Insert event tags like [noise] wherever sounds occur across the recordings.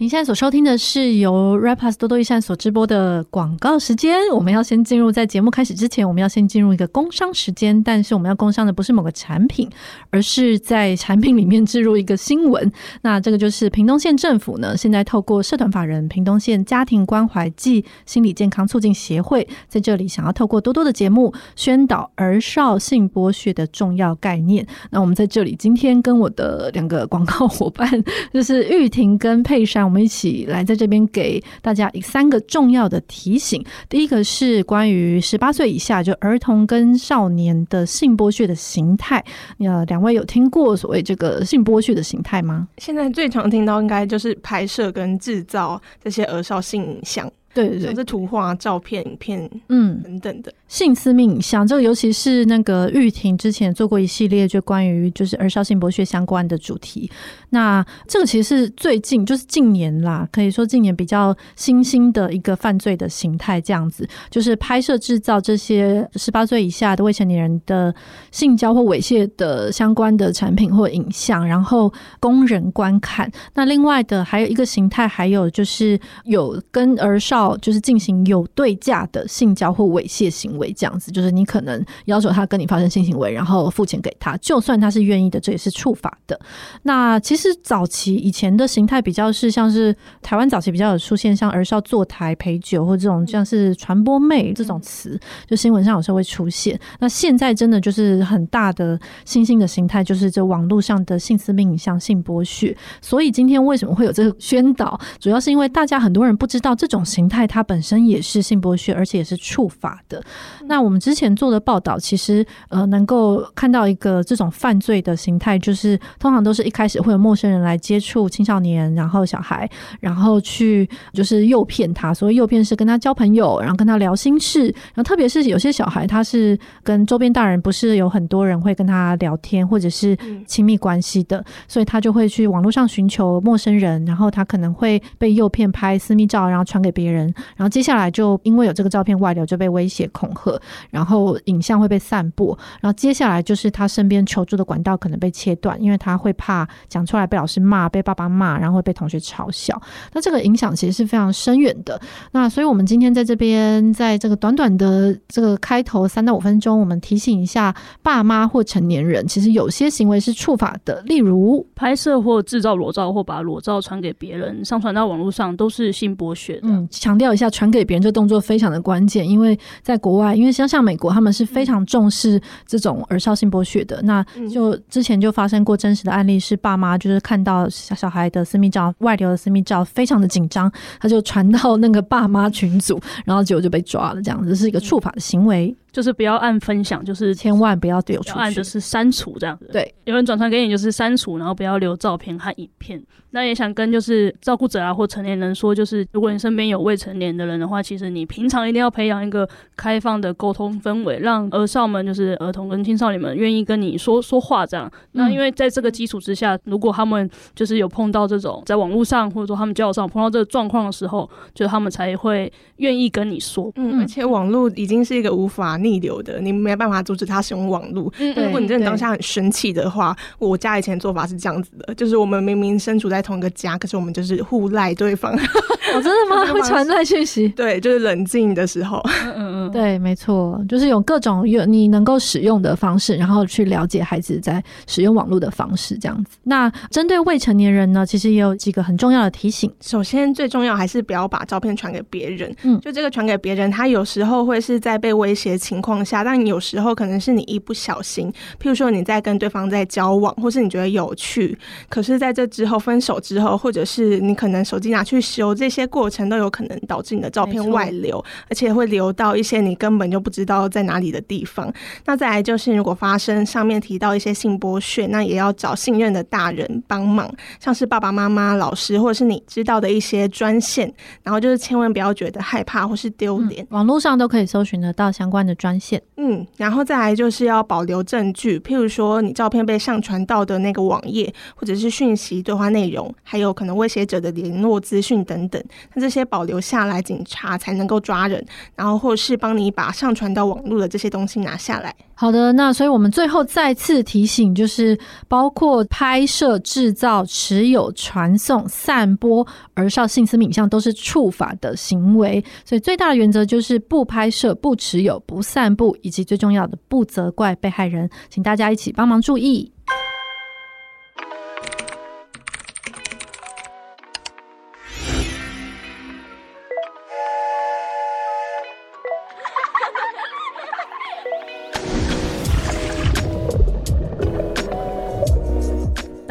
您现在所收听的是由 Rapas 多多益善所直播的广告时间。我们要先进入，在节目开始之前，我们要先进入一个工商时间。但是我们要工商的不是某个产品，而是在产品里面置入一个新闻。那这个就是屏东县政府呢，现在透过社团法人屏东县家庭关怀暨心理健康促进协会，在这里想要透过多多的节目宣导儿少性剥削的重要概念。那我们在这里今天跟我的两个广告伙伴，就是玉婷跟佩珊。我们一起来在这边给大家三个重要的提醒。第一个是关于十八岁以下就儿童跟少年的性剥削的形态。呃，两位有听过所谓这个性剥削的形态吗？现在最常听到应该就是拍摄跟制造这些儿少性影像。对对对，是图画、照片、影片，嗯，等等的性私密影像，这个尤其是那个玉婷之前做过一系列就关于就是儿少性剥削相关的主题。那这个其实是最近就是近年啦，可以说近年比较新兴的一个犯罪的形态，这样子就是拍摄制造这些十八岁以下的未成年人的性交或猥亵的相关的产品或影像，然后供人观看。那另外的还有一个形态，还有就是有跟儿少。到就是进行有对价的性交或猥亵行为，这样子，就是你可能要求他跟你发生性行为，然后付钱给他，就算他是愿意的，这也是触法的。那其实早期以前的形态比较是像是台湾早期比较有出现像儿少坐台陪酒或这种像是传播妹这种词，就新闻上有时候会出现。那现在真的就是很大的新兴的形态，就是这网络上的性私密影像、性剥削。所以今天为什么会有这个宣导，主要是因为大家很多人不知道这种形态。它本身也是性剥削，而且也是触法的。那我们之前做的报道，其实呃，能够看到一个这种犯罪的形态，就是通常都是一开始会有陌生人来接触青少年，然后小孩，然后去就是诱骗他。所以诱骗是跟他交朋友，然后跟他聊心事。然后特别是有些小孩，他是跟周边大人不是有很多人会跟他聊天，或者是亲密关系的，所以他就会去网络上寻求陌生人，然后他可能会被诱骗拍私密照，然后传给别人。然后接下来就因为有这个照片外流，就被威胁恐吓，然后影像会被散播。然后接下来就是他身边求助的管道可能被切断，因为他会怕讲出来被老师骂、被爸爸骂，然后会被同学嘲笑。那这个影响其实是非常深远的。那所以我们今天在这边，在这个短短的这个开头三到五分钟，我们提醒一下爸妈或成年人，其实有些行为是触法的，例如拍摄或制造裸照，或把裸照传给别人，上传到网络上，都是性剥削的。嗯，强调一下，传给别人这动作非常的关键，因为在国外，因为像像美国，他们是非常重视这种儿少性剥削的。那就之前就发生过真实的案例，是爸妈就是看到小小孩的私密照外流的私密照，非常的紧张，他就传到那个爸妈群组，然后结果就被抓了，这样子是一个触法的行为。就是不要按分享，就是千万不要丢出去，按就是删除这样子。对，有人转传给你就是删除，然后不要留照片和影片。那也想跟就是照顾者啊或成年人说，就是如果你身边有未成年的人的话，其实你平常一定要培养一个开放的沟通氛围，让儿少们就是儿童跟青少年们愿意跟你说说话这样。那因为在这个基础之下，如果他们就是有碰到这种在网络上或者说他们交友上碰到这个状况的时候，就他们才会愿意跟你说。嗯，而且网络已经是一个无法逆流的，你没办法阻止他使用网络。嗯，如果你真的当下很生气的话，我家以前做法是这样子的，就是我们明明身处在同一个家，可是我们就是互赖对方。[laughs] 哦，真的吗？[laughs] 会传赖讯息？对，就是冷静的时候。嗯嗯嗯，对，没错，就是有各种有你能够使用的方式，然后去了解孩子在使用网络的方式，这样子。那针对未成年人呢，其实也有几个很重要的提醒。首先，最重要还是不要把照片传给别人。嗯，就这个传给别人，他有时候会是在被威胁情况下，但有时候可能是你一不小心，譬如说你在跟对方在交往，或是你觉得有趣，可是在这之后分手之后，或者是你可能手机拿去修，这些过程都有可能导致你的照片外流，而且会流到一些你根本就不知道在哪里的地方。那再来就是，如果发生上面提到一些性剥削，那也要找信任的大人帮忙，像是爸爸妈妈、老师，或者是你知道的一些专线。然后就是千万不要觉得害怕或是丢脸，网络上都可以搜寻得到相关的专线。嗯，然后再来就是要保留证据，譬如说你照片被上传到的那个网页，或者是讯息对话内容，还有可能威胁者的联络资讯等等。那这些保留下来，警察才能够抓人，然后或是帮帮你把上传到网络的这些东西拿下来。好的，那所以我们最后再次提醒，就是包括拍摄、制造、持有、传送、散播而少性私密影像都是触法的行为。所以最大的原则就是不拍摄、不持有、不散步，以及最重要的不责怪被害人。请大家一起帮忙注意。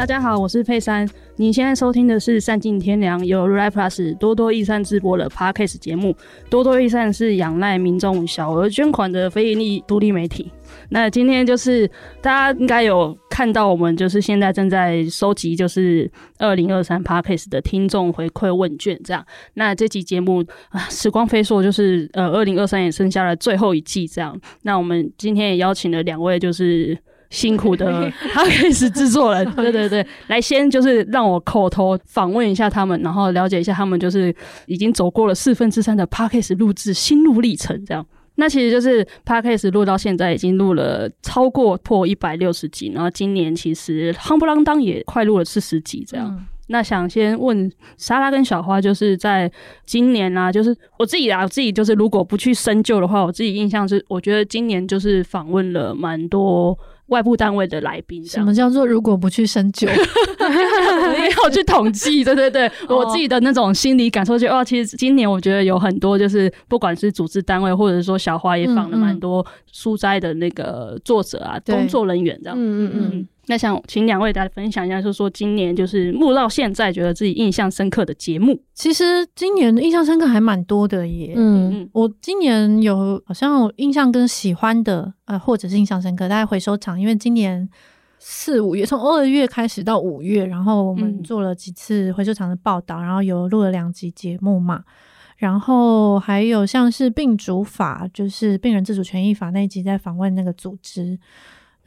大家好，我是佩珊。你现在收听的是《善尽天良》，由 Rai Plus 多多益善直播的 Podcast 节目。多多益善是仰赖民众小额捐款的非营利独立媒体。那今天就是大家应该有看到，我们就是现在正在收集，就是二零二三 Podcast 的听众回馈问卷。这样，那这期节目啊，时光飞逝，就是呃，二零二三也剩下了最后一季。这样，那我们今天也邀请了两位，就是。辛苦的 Podcast [laughs] 制作人，[laughs] 对对对，来先就是让我口头访问一下他们，然后了解一下他们就是已经走过了四分之三的 Podcast 录制心路历程，这样。那其实就是 Podcast 录到现在已经录了超过破一百六十集，然后今年其实夯不啷当也快录了四十集这样。嗯、那想先问莎拉跟小花，就是在今年啊，就是我自己啊，我自己就是如果不去深究的话，我自己印象是，我觉得今年就是访问了蛮多。外部单位的来宾，什么叫做如果不去深究，[laughs] 没有去统计？对对对，[laughs] 我自己的那种心理感受就，哦，其实今年我觉得有很多，就是不管是组织单位，或者说小花也访了蛮多书斋的那个作者啊，嗯嗯工作人员这样。嗯嗯嗯。嗯那想请两位大家分享一下，就是说今年就是录到现在，觉得自己印象深刻的节目。其实今年印象深刻还蛮多的耶。嗯，我今年有好像有印象跟喜欢的，呃，或者是印象深刻，大概回收场，因为今年四五月，从二月开始到五月，然后我们做了几次回收场的报道，然后有录了两集节目嘛，然后还有像是病主法，就是病人自主权益法那一集，在访问那个组织。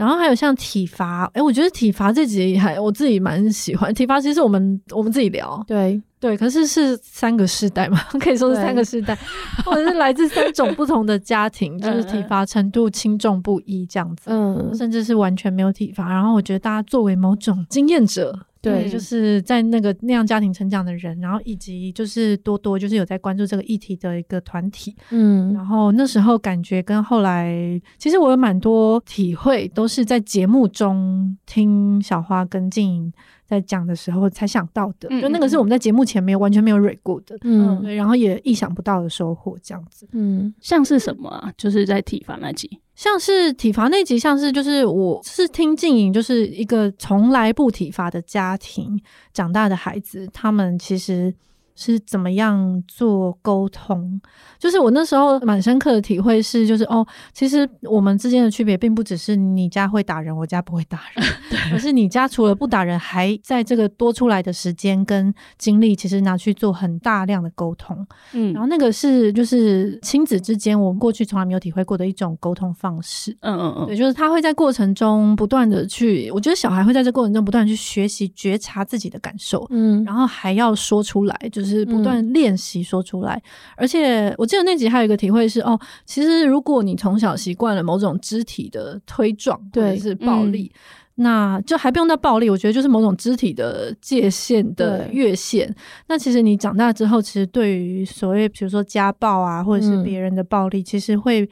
然后还有像体罚，哎，我觉得体罚这集还我自己蛮喜欢。体罚其实我们我们自己聊，对对，可是是三个世代嘛，可以说是三个世代，或者是来自三种不同的家庭，就 [laughs] 是体罚程度轻重不一这样子，嗯，甚至是完全没有体罚。然后我觉得大家作为某种经验者。对，就是在那个那样家庭成长的人，然后以及就是多多就是有在关注这个议题的一个团体，嗯，然后那时候感觉跟后来，其实我有蛮多体会，都是在节目中听小花跟静莹在讲的时候才想到的，嗯、就那个是我们在节目前没有完全没有蕊过的，嗯，对，然后也意想不到的收获，这样子，嗯，像是什么啊？就是在体罚那集。像是体罚那集，像是就是我是听静莹，就是一个从来不体罚的家庭长大的孩子，他们其实。是怎么样做沟通？就是我那时候蛮深刻的体会是，就是哦，其实我们之间的区别并不只是你家会打人，我家不会打人，[laughs] 对而是你家除了不打人，还在这个多出来的时间跟精力，其实拿去做很大量的沟通。嗯，然后那个是就是亲子之间，我们过去从来没有体会过的一种沟通方式。嗯嗯嗯，对，就是他会在过程中不断的去，我觉得小孩会在这过程中不断去学习觉察自己的感受，嗯，然后还要说出来，就是。是不断练习说出来，嗯、而且我记得那集还有一个体会是哦，其实如果你从小习惯了某种肢体的推撞，或者，是暴力，嗯、那就还不用到暴力，我觉得就是某种肢体的界限的越线。那其实你长大之后，其实对于所谓比如说家暴啊，或者是别人的暴力，嗯、其实会。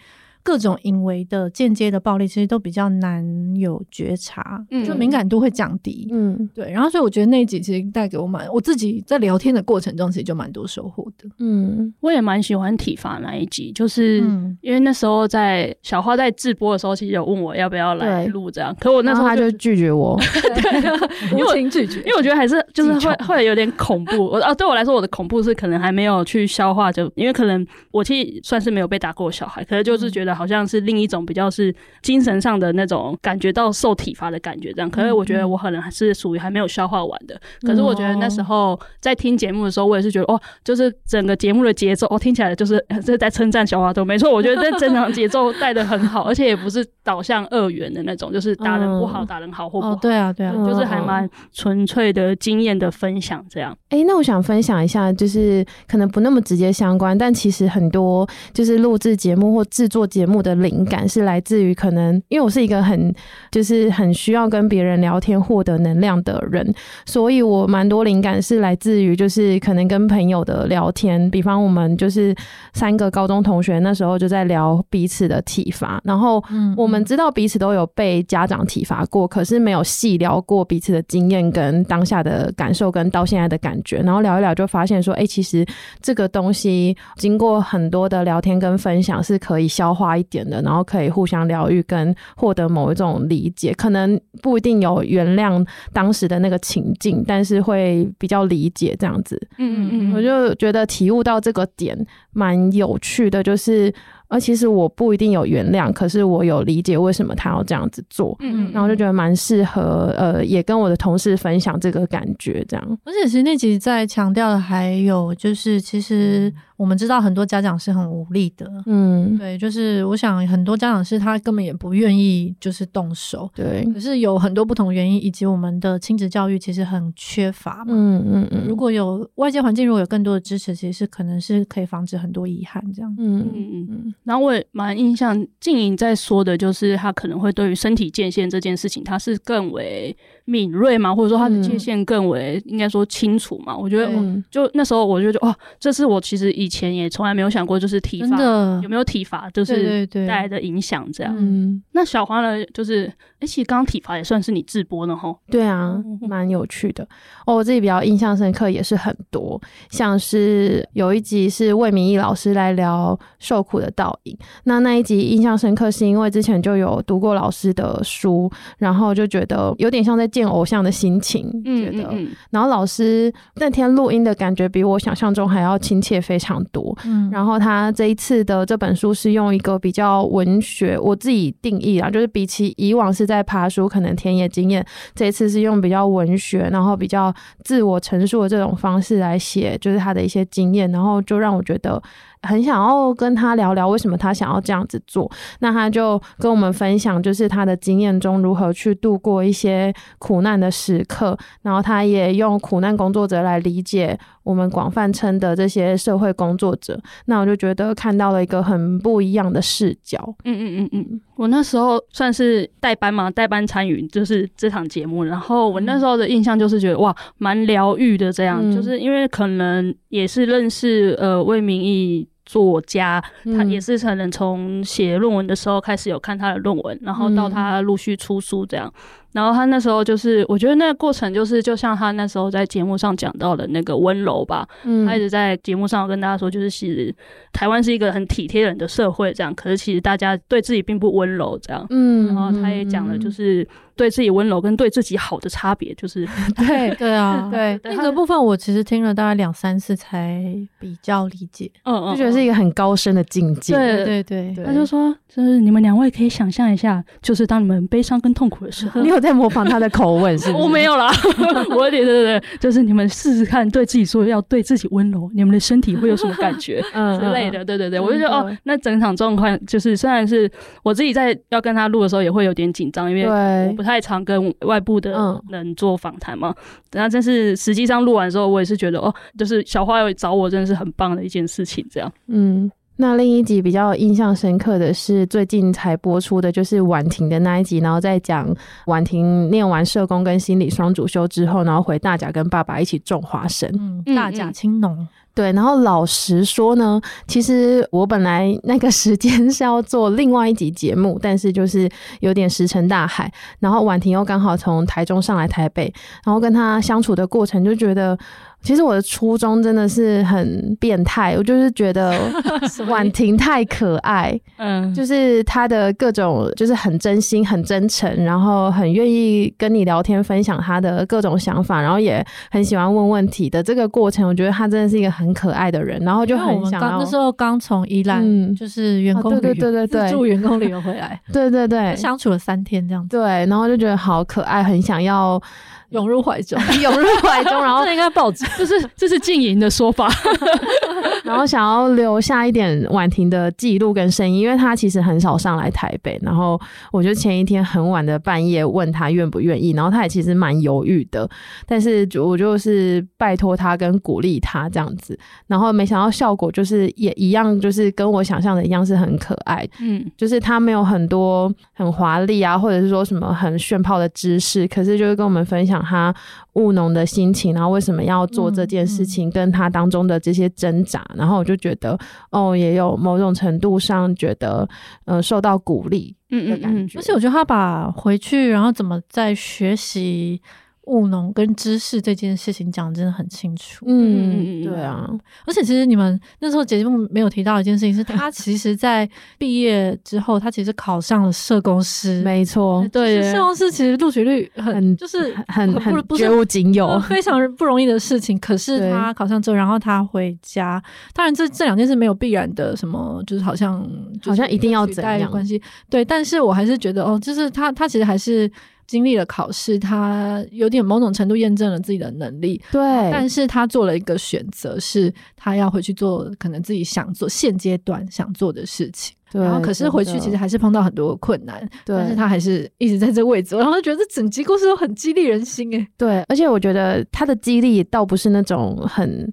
各种隐微的、间接的暴力，其实都比较难有觉察，嗯、就敏感度会降低。嗯，对。然后，所以我觉得那一集其实带给我蛮，我自己在聊天的过程中，其实就蛮多收获的。嗯，我也蛮喜欢体罚那一集，就是因为那时候在小花在直播的时候，其实有问我要不要来录这样，可我那时候他就拒绝我，[laughs] 对，无情拒绝，因为我觉得还是就是会 [laughs] 会有点恐怖。我啊，对我来说，我的恐怖是可能还没有去消化，就因为可能我其实算是没有被打过小孩，可是就是觉得。好像是另一种比较是精神上的那种感觉到受体罚的感觉这样。可是我觉得我可能还是属于还没有消化完的。可是我觉得那时候在听节目的时候，我也是觉得哦，就是整个节目的节奏哦，听起来就是 [laughs] 是在称赞小花豆。没错，我觉得这整场节奏带的很好，而且也不是导向二元的那种，就是打人不好，打人好或不好。对啊，对啊，就是还蛮纯粹的经验的分享这样。哎，那我想分享一下，就是可能不那么直接相关，但其实很多就是录制节目或制作节目的灵感是来自于可能，因为我是一个很就是很需要跟别人聊天获得能量的人，所以我蛮多灵感是来自于就是可能跟朋友的聊天，比方我们就是三个高中同学那时候就在聊彼此的体罚，然后我们知道彼此都有被家长体罚过，可是没有细聊过彼此的经验跟当下的感受跟到现在的感觉，然后聊一聊就发现说，哎，其实这个东西经过很多的聊天跟分享是可以消化一点的，然后可以互相疗愈跟获得某一种理解，可能不一定有原谅当时的那个情境，但是会比较理解这样子。嗯嗯嗯，我就觉得体悟到这个点蛮有趣的，就是。而其实我不一定有原谅，可是我有理解为什么他要这样子做，嗯，然后就觉得蛮适合，呃，也跟我的同事分享这个感觉，这样。而且其实那集在强调的还有就是，其实。我们知道很多家长是很无力的，嗯，对，就是我想很多家长是他根本也不愿意就是动手，对，可是有很多不同原因，以及我们的亲子教育其实很缺乏嘛，嗯嗯嗯，如果有外界环境，如果有更多的支持，其实是可能是可以防止很多遗憾这样，嗯嗯嗯。然后我也蛮印象静莹在说的，就是他可能会对于身体界限这件事情，他是更为敏锐嘛，或者说他的界限更为应该说清楚嘛。我觉得我就那时候我就觉得哇，这是我其实以以前也从来没有想过，就是体罚有没有体罚，就是带来的影响这样。嗯，那小花呢，就是哎、欸，其实刚刚体罚也算是你自播呢，吼。对啊，[laughs] 蛮有趣的。哦，我自己比较印象深刻也是很多，像是有一集是魏明义老师来聊受苦的倒影。那那一集印象深刻，是因为之前就有读过老师的书，然后就觉得有点像在见偶像的心情，觉得。然后老师那天录音的感觉比我想象中还要亲切，非常。多，嗯，然后他这一次的这本书是用一个比较文学，我自己定义啊，就是比起以往是在爬书，可能田野经验，这一次是用比较文学，然后比较自我陈述的这种方式来写，就是他的一些经验，然后就让我觉得。很想要跟他聊聊为什么他想要这样子做，那他就跟我们分享，就是他的经验中如何去度过一些苦难的时刻，然后他也用苦难工作者来理解我们广泛称的这些社会工作者，那我就觉得看到了一个很不一样的视角。嗯嗯嗯嗯，我那时候算是代班嘛，代班参与就是这场节目，然后我那时候的印象就是觉得哇，蛮疗愈的这样，就是因为可能也是认识呃魏明义。作家，他也是可能从写论文的时候开始有看他的论文，然后到他陆续出书这样。然后他那时候就是，我觉得那个过程就是，就像他那时候在节目上讲到的那个温柔吧，嗯，他一直在节目上跟大家说，就是其实台湾是一个很体贴人的社会，这样。可是其实大家对自己并不温柔，这样。嗯，然后他也讲了，就是对自己温柔跟对自己好的差别，就是对 [laughs] 对啊，对那个部分我其实听了大概两三次才比较理解，嗯嗯，就觉得是一个很高深的境界。对对对，他就说，就是你们两位可以想象一下，就是当你们悲伤跟痛苦的时候，你有在模仿他的口吻 [laughs] 是？我没有啦，[laughs] 我对对对对，就是你们试试看，对自己说要对自己温柔，你们的身体会有什么感觉 [laughs] 之类的。对对对，我就觉得哦，那整场状况就是，虽然是我自己在要跟他录的时候也会有点紧张，因为我不太常跟外部的人做访谈嘛。然后，但是实际上录完之后，我也是觉得哦，就是小花有找我，真的是很棒的一件事情。这样，嗯。那另一集比较印象深刻的是最近才播出的，就是婉婷的那一集，然后在讲婉婷念完社工跟心理双主修之后，然后回大甲跟爸爸一起种花生，嗯，大甲青农。对，然后老实说呢，其实我本来那个时间是要做另外一集节目，但是就是有点石沉大海。然后婉婷又刚好从台中上来台北，然后跟他相处的过程就觉得。其实我的初衷真的是很变态，我就是觉得 [laughs] 婉婷太可爱，嗯，就是她的各种就是很真心、很真诚，然后很愿意跟你聊天，分享她的各种想法，然后也很喜欢问问题的这个过程，我觉得她真的是一个很可爱的人，然后就很想要。那时候刚从宜兰就是员工旅游，对对对对，住员工旅游回来，[laughs] 对对对，相处了三天这样子，对，然后就觉得好可爱，很想要。涌入怀中，[laughs] 涌入怀中，然后 [laughs] 这应该报纸，这是这是静莹的说法，[laughs] 然后想要留下一点婉婷的记录跟声音，因为她其实很少上来台北，然后我就前一天很晚的半夜问她愿不愿意，然后她也其实蛮犹豫的，但是就我就是拜托她跟鼓励她这样子，然后没想到效果就是也一样，就是跟我想象的一样是很可爱，嗯，就是她没有很多很华丽啊，或者是说什么很炫炮的知识，可是就是跟我们分享。他务农的心情，然后为什么要做这件事情，跟他当中的这些挣扎，然后我就觉得，哦，也有某种程度上觉得，呃，受到鼓励的感觉。而且我觉得他把回去，然后怎么在学习。务农跟知识这件事情讲得真的很清楚，嗯，对啊，而且其实你们那时候节目没有提到一件事情，是他 [laughs] 其实在毕业之后，他其实考上了社工师，没错，对，社工师其实录取率很，就是 [laughs] 很很不绝无仅有，非常不容易的事情。可是他考上之后，然后他回家，当然这这两件事没有必然的什么，就是好像好像一定要怎样关系，对，但是我还是觉得哦，就是他他其实还是。经历了考试，他有点某种程度验证了自己的能力。对，但是他做了一个选择，是他要回去做可能自己想做现阶段想做的事情。对，然后可是回去其实还是碰到很多困难，对，但是他还是一直在这位置，然后就觉得这整集故事都很激励人心诶。对，而且我觉得他的激励倒不是那种很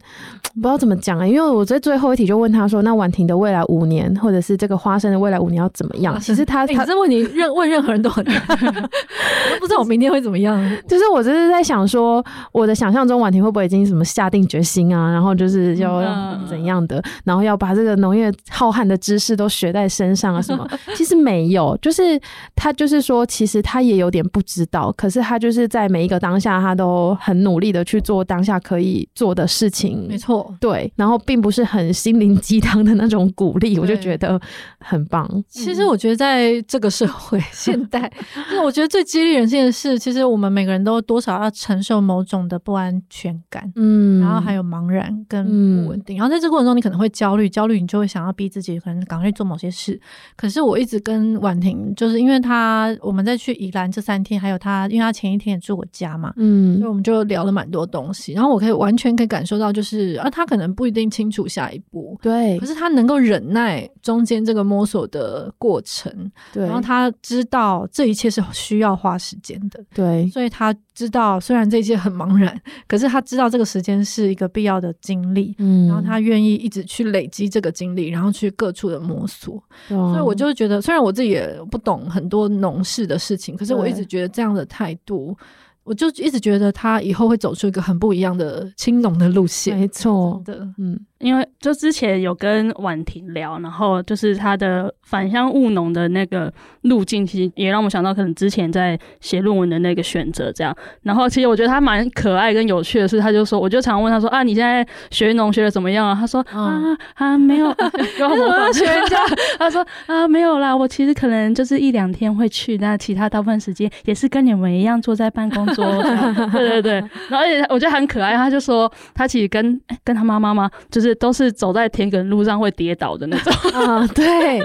不知道怎么讲啊，因为我在最后一题就问他说：“那婉婷的未来五年，或者是这个花生的未来五年要怎么样？”其实他他这问题任问任何人都很难，[laughs] 我都不知道我明天会怎么样。[laughs] 就是我就是在想说，我的想象中婉婷会不会已经什么下定决心啊？然后就是要怎样的，然后要把这个农业浩瀚的知识都学在身上啊什么？[laughs] 其实没有，就是他就是说，其实他也有点不知道，可是他就是在每一个当下，他都很努力的去做当下可以做的事情。没错，对，然后并不是很心灵鸡汤的那种鼓励，我就觉得很棒。其实我觉得在这个社会现代，[laughs] 就我觉得最激励人心的是，其实我们每个人都多少要承受某种的不安全感，嗯，然后还有茫然跟不稳定，然后在这个过程中，你可能会焦虑，焦虑你就会想要逼自己，可能赶快做某些。是，可是我一直跟婉婷，就是因为他我们在去宜兰这三天，还有他，因为他前一天也住我家嘛，嗯，所以我们就聊了蛮多东西。然后我可以完全可以感受到，就是啊，他可能不一定清楚下一步，对，可是他能够忍耐中间这个摸索的过程，对，然后他知道这一切是需要花时间的，对，所以他知道虽然这一切很茫然，可是他知道这个时间是一个必要的经历，嗯，然后他愿意一直去累积这个经历，然后去各处的摸索。所以我就觉得，虽然我自己也不懂很多农事的事情，可是我一直觉得这样的态度。我就一直觉得他以后会走出一个很不一样的青农的路线。没错的，嗯，因为就之前有跟婉婷聊，然后就是他的返乡务农的那个路径，其实也让我想到可能之前在写论文的那个选择这样。然后其实我觉得他蛮可爱跟有趣的是，他就说，我就常问他说啊，你现在学农学的怎么样啊？他说啊啊没有，[laughs] 然后我学人家，他说啊没有啦，我其实可能就是一两天会去，那其他大部分时间也是跟你们一样坐在办公。说，[laughs] 对对对，然后而且我觉得很可爱，他就说他其实跟跟他妈妈嘛，就是都是走在田埂路上会跌倒的那种，[laughs] 啊，对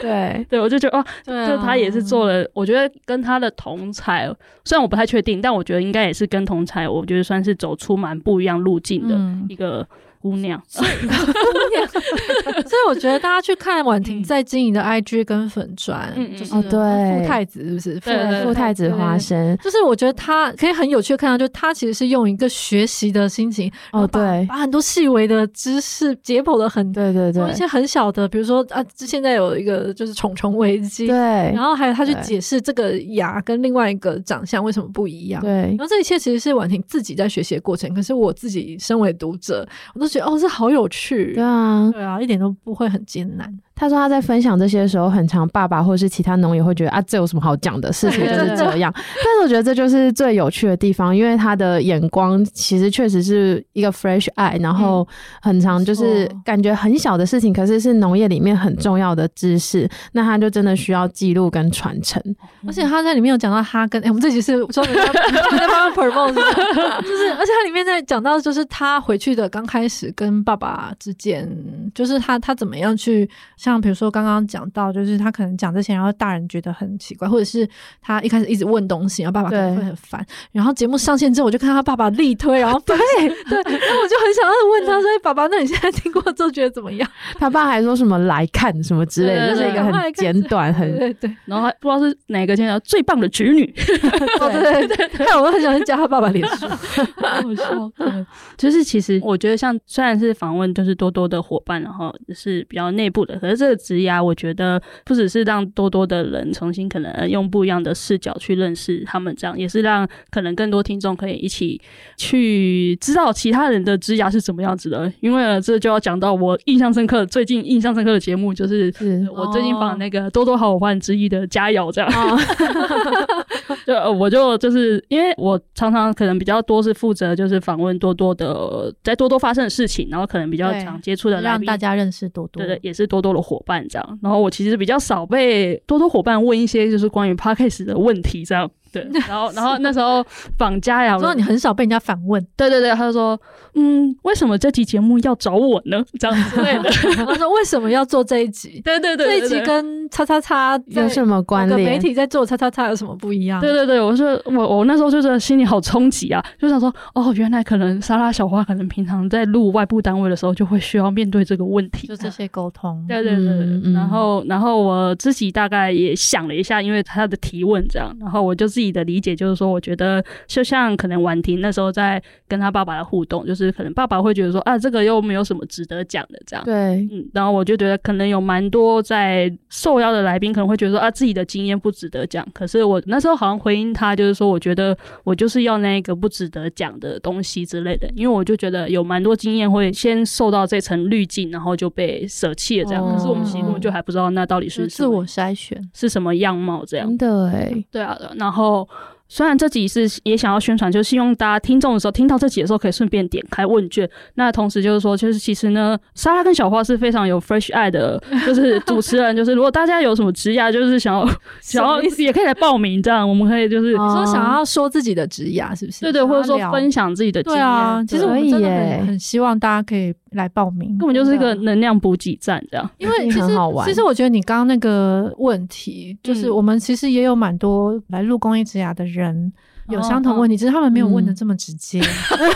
对。[laughs] 对，我就觉得哦，就他也是做了，我觉得跟他的同才，虽然我不太确定，但我觉得应该也是跟同才，我觉得算是走出蛮不一样路径的一个。姑娘，所以 [laughs] 所以我觉得大家去看婉婷在经营的 IG 跟粉砖，嗯、就是哦，对，富太子是不是？对，对，对，富太子花生，就是我觉得他可以很有趣的看到，就他其实是用一个学习的心情，哦，对，把很多细微的知识解剖的很，对对对，一些很小的，比如说啊，现在有一个就是虫虫危机，对，然后还有他去解释这个牙跟另外一个长相为什么不一样，对，然后这一切其实是婉婷自己在学习的过程，可是我自己身为读者，我都觉得哦，这好有趣，对啊，对啊，一点都不会很艰难。他说他在分享这些的时候，很常爸爸或者是其他农友会觉得啊，这有什么好讲的？事情 [laughs] 就是这样。但是我觉得这就是最有趣的地方，因为他的眼光其实确实是一个 fresh eye，然后很常就是感觉很小的事情，可是是农业里面很重要的知识，那他就真的需要记录跟传承。而且他在里面有讲到他跟哎、欸，我们这集是说在帮他 promote，[laughs] 就是而且他里面在讲到就是他回去的刚开始跟爸爸之间，就是他他怎么样去像比如说刚刚讲到，就是他可能讲这些，然后大人觉得很奇怪，或者是他一开始一直问东西，然后爸爸可能会很烦。然后节目上线之后，我就看他爸爸力推，然后对对，然后我就很想要问他说：“爸爸，那你现在听过之后觉得怎么样？”他爸还说什么来看什么之类的，就是一个很简短、很对对。然后还不知道是哪个见到最棒的侄女，对 [laughs] 对对，但 [laughs] 我很想去加他爸爸脸书，[laughs] 好笑。就是其实我觉得，像虽然是访问，就是多多的伙伴，然后是比较内部的，可是这个职涯，我觉得不只是让多多的人重新可能用不一样的视角去认识他们，这样也是让可能更多听众可以一起去知道其他人的职涯是怎么样子的。因为这就要讲到我印象深刻，最近印象深刻的节目就是我最近访那个多多好伙伴之一的佳瑶，这样。哦 [laughs] 就我就就是因为我常常可能比较多是负责就是访问多多的在多多发生的事情，然后可能比较常接触的让大家认识多多，对对，也是多多的伙伴这样。然后我其实比较少被多多伙伴问一些就是关于 Podcast 的问题这样。对，然后然后那时候访佳瑶，[laughs] 说你很少被人家反问，对对对，他就说，嗯，为什么这期节目要找我呢？[laughs] 这样之类的。他说为什么要做这一集？[laughs] 对对对，对，这一集跟叉叉叉有什么关联？媒体在做叉叉叉有什么不一样？对对对，我说我我那时候就是心里好冲击啊，就想说哦，原来可能莎拉小花可能平常在录外部单位的时候就会需要面对这个问题，就这些沟通。对对对，嗯、然后然后我自己大概也想了一下，因为他的提问这样，然后我就自己的理解就是。说我觉得就像可能婉婷那时候在跟他爸爸的互动，就是可能爸爸会觉得说啊，这个又没有什么值得讲的这样。对，嗯，然后我就觉得可能有蛮多在受邀的来宾可能会觉得说啊，自己的经验不值得讲。可是我那时候好像回应他，就是说我觉得我就是要那个不值得讲的东西之类的，因为我就觉得有蛮多经验会先受到这层滤镜，然后就被舍弃了这样。哦、可是我们其实根本就还不知道那到底是自我筛选是什么样貌这样。真的哎，对啊，然后。더 虽然这集是也想要宣传，就是希望大家听众的时候听到这集的时候，可以顺便点开问卷。那同时就是说，就是其实呢，莎拉跟小花是非常有 fresh eye 的，[laughs] 就是主持人。就是如果大家有什么职涯，就是想要 [laughs] 想要也可以来报名，这样我们可以就是说想要说自己的职涯，是不是？对对，或者说分享自己的经验。对啊，其实我们真的很很希望大家可以来报名，根本就是一个能量补给站，这样。因为其实其实我觉得你刚刚那个问题，就是我们其实也有蛮多来录公益职涯的人。人有相同问题，只是他们没有问的这么直接。[laughs] 嗯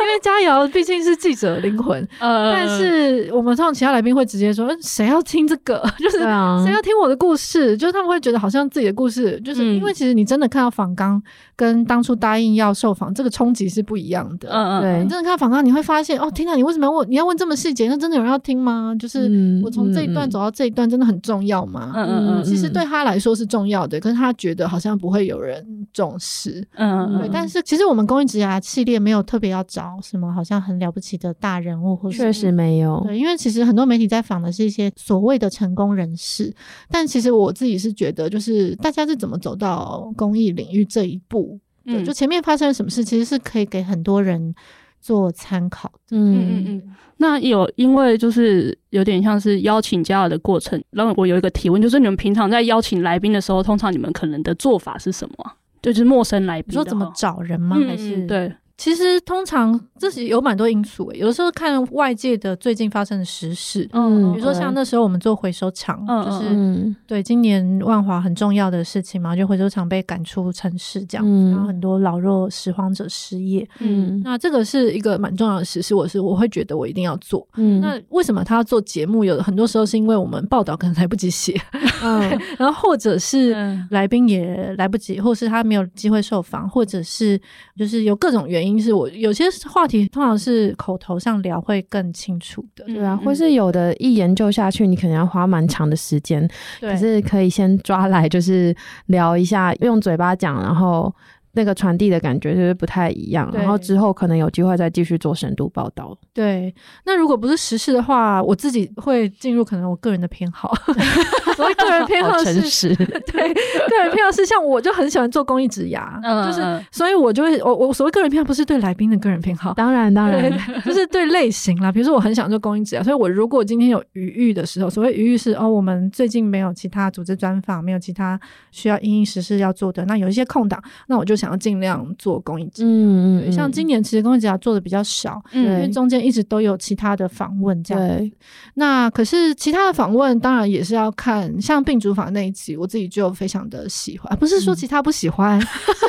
因为佳瑶毕竟是记者灵魂，呃，但是我们通常其他来宾会直接说，谁要听这个？[laughs] 就是谁要听我的故事？就是他们会觉得好像自己的故事，就是因为其实你真的看到访纲跟当初答应要受访这个冲击是不一样的。嗯嗯，对，你真的看到访纲，你会发现哦，天哪，你为什么要问？你要问这么细节？那真的有人要听吗？就是我从这一段走到这一段，真的很重要吗？嗯嗯嗯，其实对他来说是重要的，可是他觉得好像不会有人重视。嗯嗯，对，但是其实我们公益职涯系列没有特别要找。什么好像很了不起的大人物，或确实没有。对，因为其实很多媒体在访的是一些所谓的成功人士，但其实我自己是觉得，就是大家是怎么走到公益领域这一步，嗯，就前面发生了什么事，其实是可以给很多人做参考的。嗯嗯嗯。那有因为就是有点像是邀请嘉尔的过程，然后我有一个提问，就是你们平常在邀请来宾的时候，通常你们可能的做法是什么？就是陌生来宾，说怎么找人吗？还是对？其实通常这是有蛮多因素诶，有的时候看外界的最近发生的时事，嗯，比如说像那时候我们做回收厂，嗯、就是、嗯、对今年万华很重要的事情嘛，就回收厂被赶出城市这样子，嗯、然后很多老弱拾荒者失业，嗯，那这个是一个蛮重要的时事，我是我会觉得我一定要做，嗯，那为什么他要做节目？有很多时候是因为我们报道可能来不及写，[laughs] 嗯，然后或者是来宾也来不及，或是他没有机会受访，或者是就是有各种原因。是我有些话题通常是口头上聊会更清楚的，对啊，或是有的一研究下去，你可能要花蛮长的时间，可是可以先抓来就是聊一下，用嘴巴讲，然后。那个传递的感觉就是不太一样。然后之后可能有机会再继续做深度报道。对，那如果不是时事的话，我自己会进入可能我个人的偏好。[laughs] 所谓个人偏好是，[laughs] 对，个人偏好是像我就很喜欢做公益职涯，嗯，就是所以我就会我我所谓个人偏好不是对来宾的个人偏好，当然当然 [laughs] 就是对类型啦。比如说我很想做公益职牙，所以我如果今天有余裕的时候，所谓余裕是哦，我们最近没有其他组织专访，没有其他需要因应时事要做的，那有一些空档，那我就想要尽量做公益。嗯嗯，像今年其实公益职涯做的比较少，嗯，因为中间一直都有其他的访问这样。对，那可是其他的访问当然也是要看，像病主法那一集，我自己就非常的喜欢，不是说其他不喜欢，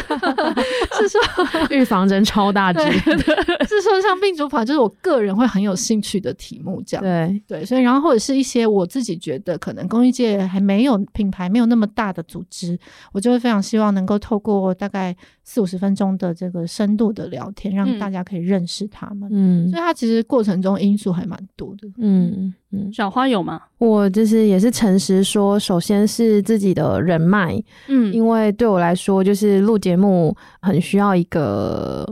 嗯、[laughs] 是说预防针超大剂，是说像病主法就是我个人会很有兴趣的题目这样。对对，所以然后或者是一些我自己觉得可能公益界还没有品牌没有那么大的组织，我就会非常希望能够透过大概四五十分钟的这个深度的聊天，让大家可以认识他们。嗯，所以它其实过程中因素还蛮多的。嗯嗯，小花有吗？我就是也是诚实说，首先是自己的人脉，嗯，因为对我来说，就是录节目很需要一个。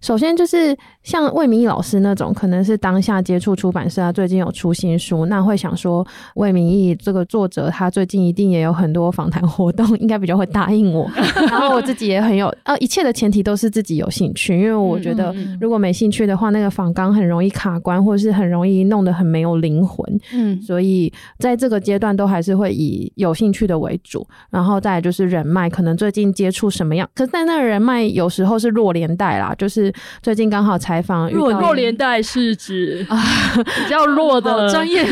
首先就是像魏明义老师那种，可能是当下接触出版社，他最近有出新书，那会想说魏明义这个作者，他最近一定也有很多访谈活动，应该比较会答应我。[laughs] 然后我自己也很有，呃，一切的前提都是自己有兴趣，因为我觉得如果没兴趣的话，那个访纲很容易卡关，或者是很容易弄得很没有灵魂。嗯，所以在这个阶段都还是会以有兴趣的为主，然后再来就是人脉，可能最近接触什么样，可是在那个人脉有时候是弱连带啦，就是。最近刚好采访弱弱连带是指啊比较弱的专业，[laughs]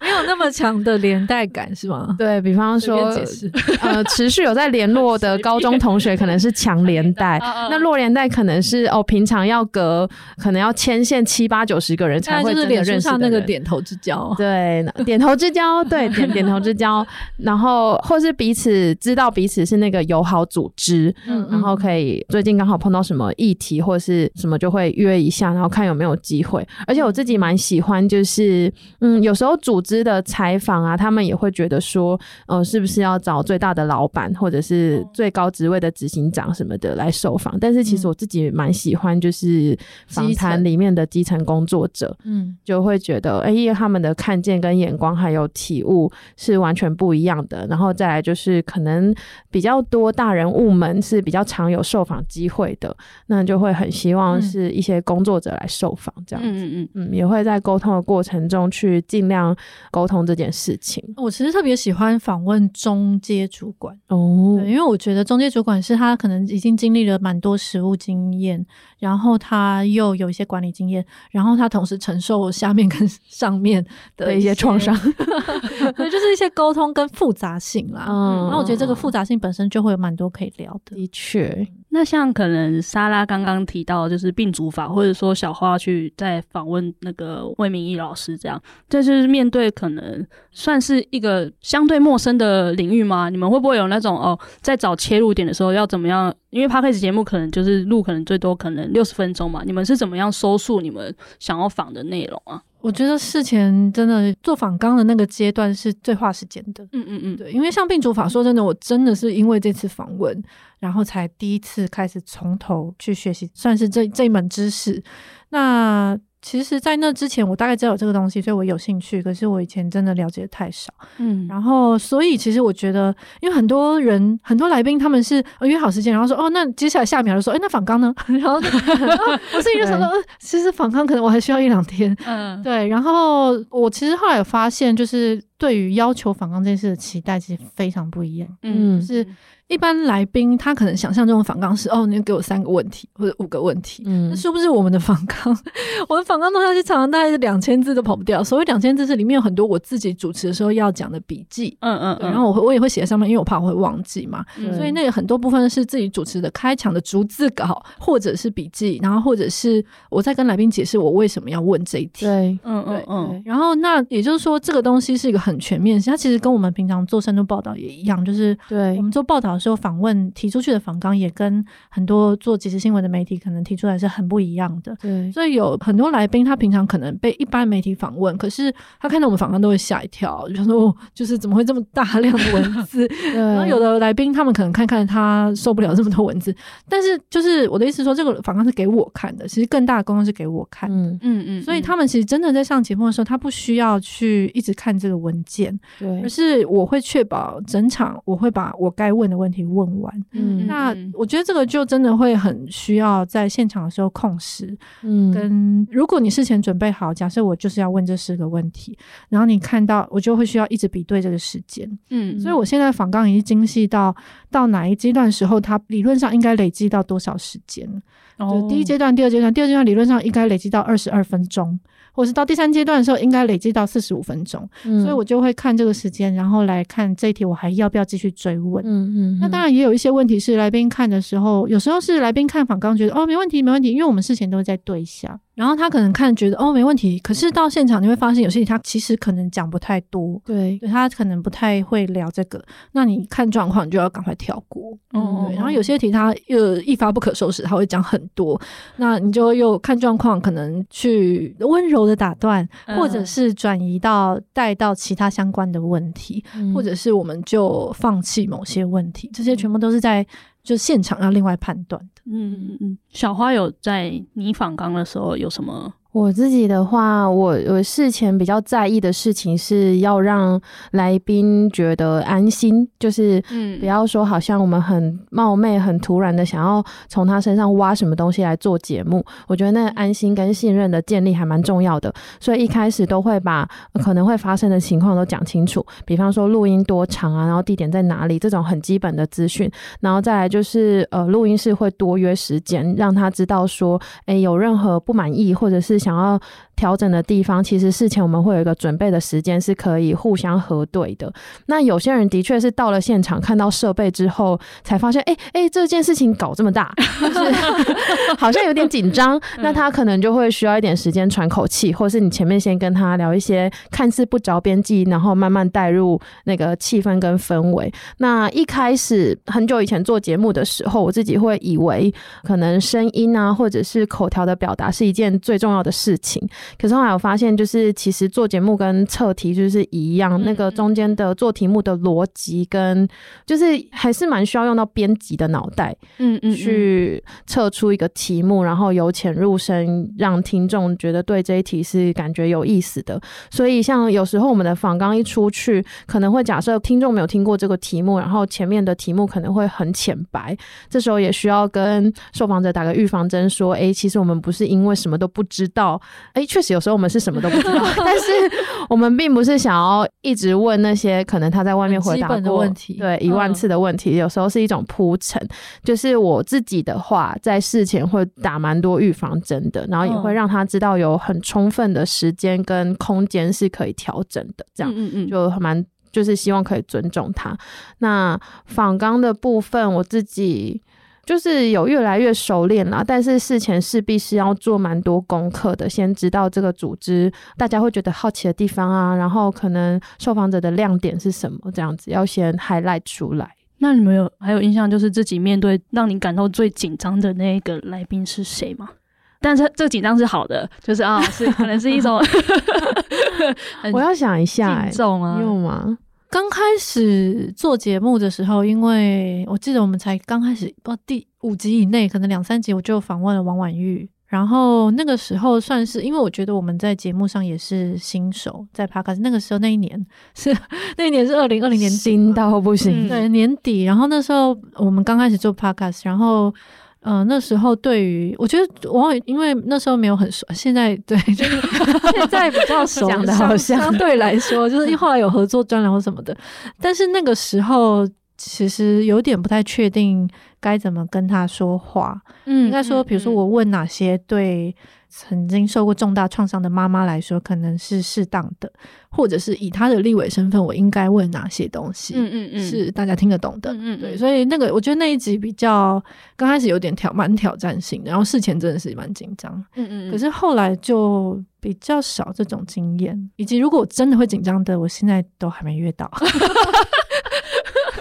没有那么强的连带感是吗？对，比方说，呃，持续有在联络的高中同学可能是强连带，[laughs] 那弱连带可能是哦，平常要隔可能要牵线七八九十个人才会真的认识上那个点头之交，对，点头之交，[laughs] 对，点点头之交，然后或是彼此知道彼此是那个友好组织，嗯，然后可以最近。刚好碰到什么议题或者是什么，就会约一下，然后看有没有机会。而且我自己蛮喜欢，就是嗯，有时候组织的采访啊，他们也会觉得说，呃，是不是要找最大的老板或者是最高职位的执行长什么的来受访？但是其实我自己蛮喜欢，就是访谈里面的基层工作者，嗯，就会觉得，哎，因为他们的看见跟眼光还有体悟是完全不一样的。然后再来就是可能比较多大人物们是比较常有受访机会。会的，那就会很希望是一些工作者来受访，这样子，嗯嗯嗯，也会在沟通的过程中去尽量沟通这件事情。我其实特别喜欢访问中阶主管哦，对，因为我觉得中阶主管是他可能已经经历了蛮多实务经验，然后他又有一些管理经验，然后他同时承受下面跟上面的一些创伤，[laughs] 对，就是一些沟通跟复杂性啦。嗯，那我觉得这个复杂性本身就会有蛮多可以聊的。的确，那像可能莎拉刚刚提到，就是病主法，或者说小花去在访问那个魏明义老师，这样，这就是面对可能算是一个相对陌生的领域吗？你们会不会有那种哦，在找切入点的时候要怎么样？因为 Podcast 节目可能就是录，可能最多可能六十分钟嘛，你们是怎么样收束你们想要访的内容啊？我觉得事前真的做访纲的那个阶段是最花时间的。嗯嗯嗯，对，因为像病主法，说真的，我真的是因为这次访问，然后才第一次开始从头去学习，算是这这一门知识。那其实，在那之前，我大概知道有这个东西，所以我有兴趣。可是我以前真的了解的太少，嗯。然后，所以其实我觉得，因为很多人、很多来宾他们是约好时间，然后说哦，那接下来下一秒就说，哎，那访刚呢？[laughs] 然后，然后 [laughs] 我自己就想说，呃，其实访刚可能我还需要一两天，嗯，对。然后我其实后来有发现，就是对于要求访纲这件事的期待，其实非常不一样，嗯，就是。一般来宾他可能想象中的访纲是哦，你给我三个问题或者五个问题，嗯，那是不是我们的访纲？我的访纲弄下去，常常大概是两千字都跑不掉。所谓两千字是里面有很多我自己主持的时候要讲的笔记，嗯嗯，然后我会我也会写在上面，因为我怕我会忘记嘛，嗯、所以那个很多部分是自己主持的开场的逐字稿或者是笔记，然后或者是我在跟来宾解释我为什么要问这一题，对，嗯嗯嗯，然后那也就是说这个东西是一个很全面性，它其实跟我们平常做深度报道也一样，就是对我们做报道的时候访问提出去的访纲也跟很多做即时新闻的媒体可能提出来是很不一样的。对，所以有很多来宾他平常可能被一般媒体访问，可是他看到我们访纲都会吓一跳，就说哦，就是怎么会这么大量的文字？[laughs] [laughs] 对，然后有的来宾他们可能看看他受不了这么多文字，但是就是我的意思说，这个访纲是给我看的，其实更大的功能是给我看的。嗯嗯嗯，所以他们其实真的在上节目的时候，他不需要去一直看这个文件，对，而是我会确保整场我会把我该问的问题问完。嗯，那我觉得这个就真的会很需要在现场的时候控时。嗯，跟如果你事前准备好，假设我就是要问这四个问题，然后你看到我就会需要一直比对这个时间。嗯，所以我现在访纲已经精细到到哪一阶段的时候，它理论上应该累积到多少时间？就第一阶段、第二阶段，第二阶段理论上应该累积到二十二分钟。或是到第三阶段的时候，应该累积到四十五分钟，嗯，所以我就会看这个时间，然后来看这一题我还要不要继续追问。嗯嗯，嗯，那当然也有一些问题是来宾看的时候，有时候是来宾看访刚觉得哦没问题没问题，因为我们事前都会在对一下。然后他可能看觉得哦没问题，可是到现场你会发现有些他其实可能讲不太多，对，他可能不太会聊这个，那你看状况你就要赶快跳过，哦、嗯，对。然后有些题他又一发不可收拾，他会讲很多，那你就又看状况，可能去温柔的打断，或者是转移到带到其他相关的问题，嗯、或者是我们就放弃某些问题，这些全部都是在。就现场要另外判断的。嗯嗯嗯，小花有在你访刚的时候有什么？我自己的话，我我事前比较在意的事情是要让来宾觉得安心，就是嗯，不要说好像我们很冒昧、很突然的想要从他身上挖什么东西来做节目。我觉得那安心跟信任的建立还蛮重要的，所以一开始都会把可能会发生的情况都讲清楚，比方说录音多长啊，然后地点在哪里这种很基本的资讯，然后再来就是呃，录音室会多约时间，让他知道说，哎，有任何不满意或者是。想要调整的地方，其实事前我们会有一个准备的时间，是可以互相核对的。那有些人的确是到了现场看到设备之后，才发现，哎、欸、哎、欸，这件事情搞这么大，就是 [laughs] 好像有点紧张。那他可能就会需要一点时间喘口气，或是你前面先跟他聊一些看似不着边际，然后慢慢带入那个气氛跟氛围。那一开始很久以前做节目的时候，我自己会以为可能声音啊，或者是口条的表达是一件最重要的事情。可是后来我发现，就是其实做节目跟测题就是一样，那个中间的做题目的逻辑跟就是还是蛮需要用到编辑的脑袋，嗯嗯，去测出一个题目，然后由浅入深，让听众觉得对这一题是感觉有意思的。所以像有时候我们的访纲一出去，可能会假设听众没有听过这个题目，然后前面的题目可能会很浅白，这时候也需要跟受访者打个预防针，说：哎，其实我们不是因为什么都不知道，哎。确实，有时候我们是什么都不知道，[laughs] 但是我们并不是想要一直问那些可能他在外面回答过的问题，对一万次的问题。有时候是一种铺陈，就是我自己的话，在事前会打蛮多预防针的，然后也会让他知道有很充分的时间跟空间是可以调整的，这样，嗯嗯，就蛮就是希望可以尊重他。那访纲的部分，我自己。就是有越来越熟练啦，但是事前势必是要做蛮多功课的，先知道这个组织大家会觉得好奇的地方啊，然后可能受访者的亮点是什么，这样子要先 highlight 出来。那你们有还有印象，就是自己面对让你感到最紧张的那个来宾是谁吗？但是这个紧张是好的，就是啊，是可能是一种，[laughs] [laughs] 我要想一下、欸，重啊，有吗？刚开始做节目的时候，因为我记得我们才刚开始，不知道第五集以内，可能两三集我就访问了王婉玉。然后那个时候算是，因为我觉得我们在节目上也是新手，在 Podcast 那个时候那一年是 [laughs] 那一年是二零二零年新到不行，对年底。然后那时候我们刚开始做 Podcast，然后。嗯、呃，那时候对于我觉得我因为那时候没有很熟，现在对，就是 [laughs] 现在比较熟的，好像相对来说，就是后来有合作专栏或什么的，但是那个时候其实有点不太确定该怎么跟他说话。嗯，应该说，比如说我问哪些对。曾经受过重大创伤的妈妈来说，可能是适当的，或者是以她的立委身份，我应该问哪些东西？嗯嗯嗯，是大家听得懂的。嗯嗯，对，所以那个我觉得那一集比较刚开始有点挑蛮挑战性的，然后事前真的是蛮紧张。嗯嗯，可是后来就。比较少这种经验，以及如果我真的会紧张的，我现在都还没约到。[laughs]